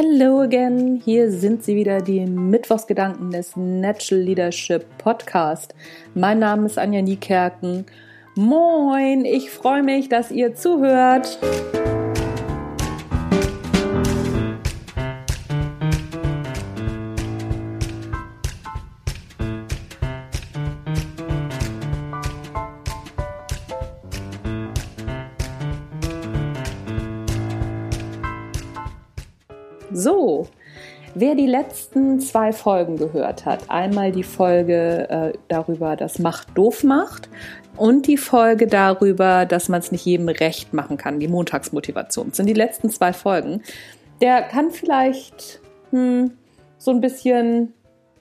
Hello again, hier sind sie wieder, die Mittwochsgedanken des Natural Leadership Podcast. Mein Name ist Anja Niekerken. Moin, ich freue mich, dass ihr zuhört. So, wer die letzten zwei Folgen gehört hat, einmal die Folge äh, darüber, dass Macht doof macht und die Folge darüber, dass man es nicht jedem recht machen kann, die Montagsmotivation, das sind die letzten zwei Folgen, der kann vielleicht hm, so ein bisschen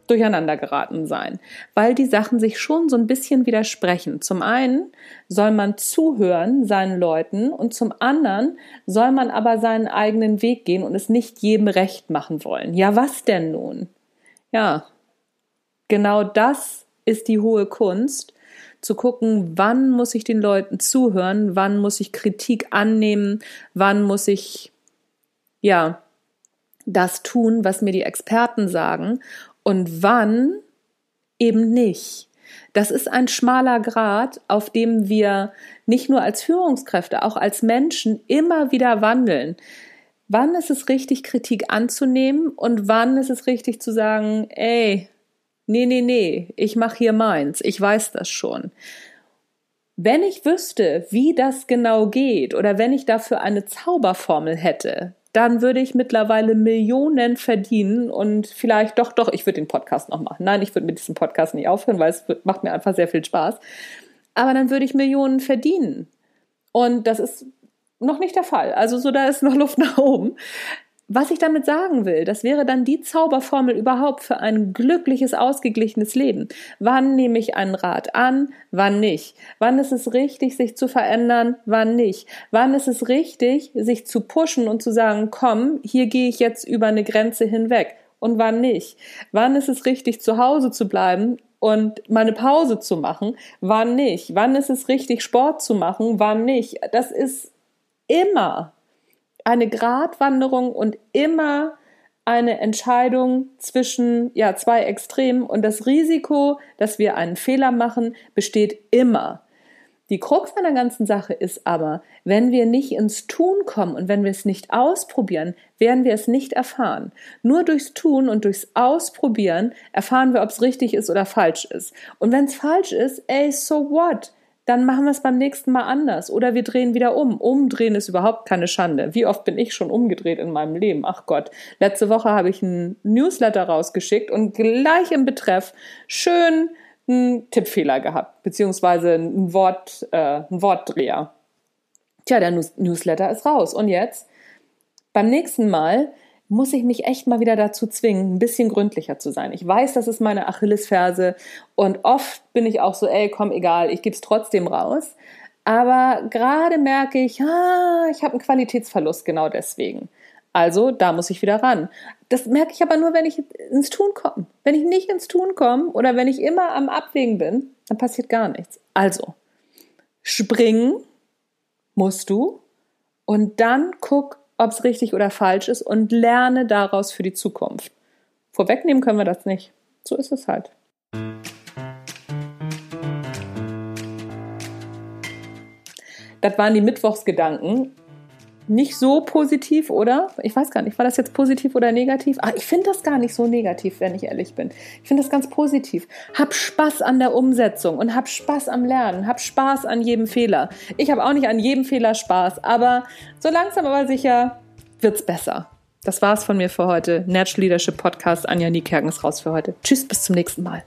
durcheinander geraten sein, weil die Sachen sich schon so ein bisschen widersprechen. Zum einen soll man zuhören seinen Leuten und zum anderen soll man aber seinen eigenen Weg gehen und es nicht jedem recht machen wollen. Ja, was denn nun? Ja, genau das ist die hohe Kunst, zu gucken, wann muss ich den Leuten zuhören, wann muss ich Kritik annehmen, wann muss ich, ja, das tun, was mir die Experten sagen und wann eben nicht. Das ist ein schmaler Grad, auf dem wir nicht nur als Führungskräfte, auch als Menschen immer wieder wandeln. Wann ist es richtig, Kritik anzunehmen und wann ist es richtig zu sagen, ey, nee, nee, nee, ich mache hier meins, ich weiß das schon. Wenn ich wüsste, wie das genau geht oder wenn ich dafür eine Zauberformel hätte, dann würde ich mittlerweile Millionen verdienen und vielleicht doch, doch, ich würde den Podcast noch machen. Nein, ich würde mit diesem Podcast nicht aufhören, weil es macht mir einfach sehr viel Spaß. Aber dann würde ich Millionen verdienen. Und das ist noch nicht der Fall. Also so, da ist noch Luft nach oben. Was ich damit sagen will, das wäre dann die Zauberformel überhaupt für ein glückliches, ausgeglichenes Leben. Wann nehme ich einen Rat an, wann nicht? Wann ist es richtig, sich zu verändern, wann nicht? Wann ist es richtig, sich zu pushen und zu sagen, komm, hier gehe ich jetzt über eine Grenze hinweg und wann nicht? Wann ist es richtig, zu Hause zu bleiben und mal eine Pause zu machen, wann nicht? Wann ist es richtig, Sport zu machen, wann nicht? Das ist immer eine Gratwanderung und immer eine Entscheidung zwischen ja, zwei Extremen und das Risiko, dass wir einen Fehler machen, besteht immer. Die Krux an der ganzen Sache ist aber, wenn wir nicht ins Tun kommen und wenn wir es nicht ausprobieren, werden wir es nicht erfahren. Nur durchs Tun und durchs Ausprobieren erfahren wir, ob es richtig ist oder falsch ist. Und wenn es falsch ist, ey, so what? Dann machen wir es beim nächsten Mal anders oder wir drehen wieder um. Umdrehen ist überhaupt keine Schande. Wie oft bin ich schon umgedreht in meinem Leben? Ach Gott. Letzte Woche habe ich einen Newsletter rausgeschickt und gleich im Betreff schön einen Tippfehler gehabt, beziehungsweise ein Wort, äh, ein Wortdreher. Tja, der Newsletter ist raus. Und jetzt? Beim nächsten Mal muss ich mich echt mal wieder dazu zwingen, ein bisschen gründlicher zu sein. Ich weiß, das ist meine Achillesferse und oft bin ich auch so, ey, komm, egal, ich gebe es trotzdem raus. Aber gerade merke ich, ah, ich habe einen Qualitätsverlust genau deswegen. Also, da muss ich wieder ran. Das merke ich aber nur, wenn ich ins Tun komme. Wenn ich nicht ins Tun komme oder wenn ich immer am Abwägen bin, dann passiert gar nichts. Also, springen musst du und dann guck, ob es richtig oder falsch ist und lerne daraus für die Zukunft. Vorwegnehmen können wir das nicht. So ist es halt. Das waren die Mittwochsgedanken nicht so positiv, oder? Ich weiß gar nicht, war das jetzt positiv oder negativ? Ah, ich finde das gar nicht so negativ, wenn ich ehrlich bin. Ich finde das ganz positiv. Hab Spaß an der Umsetzung und hab Spaß am Lernen, hab Spaß an jedem Fehler. Ich habe auch nicht an jedem Fehler Spaß, aber so langsam aber sicher wird's besser. Das war's von mir für heute. Natural Leadership Podcast. Anja Niekerken ist raus für heute. Tschüss, bis zum nächsten Mal.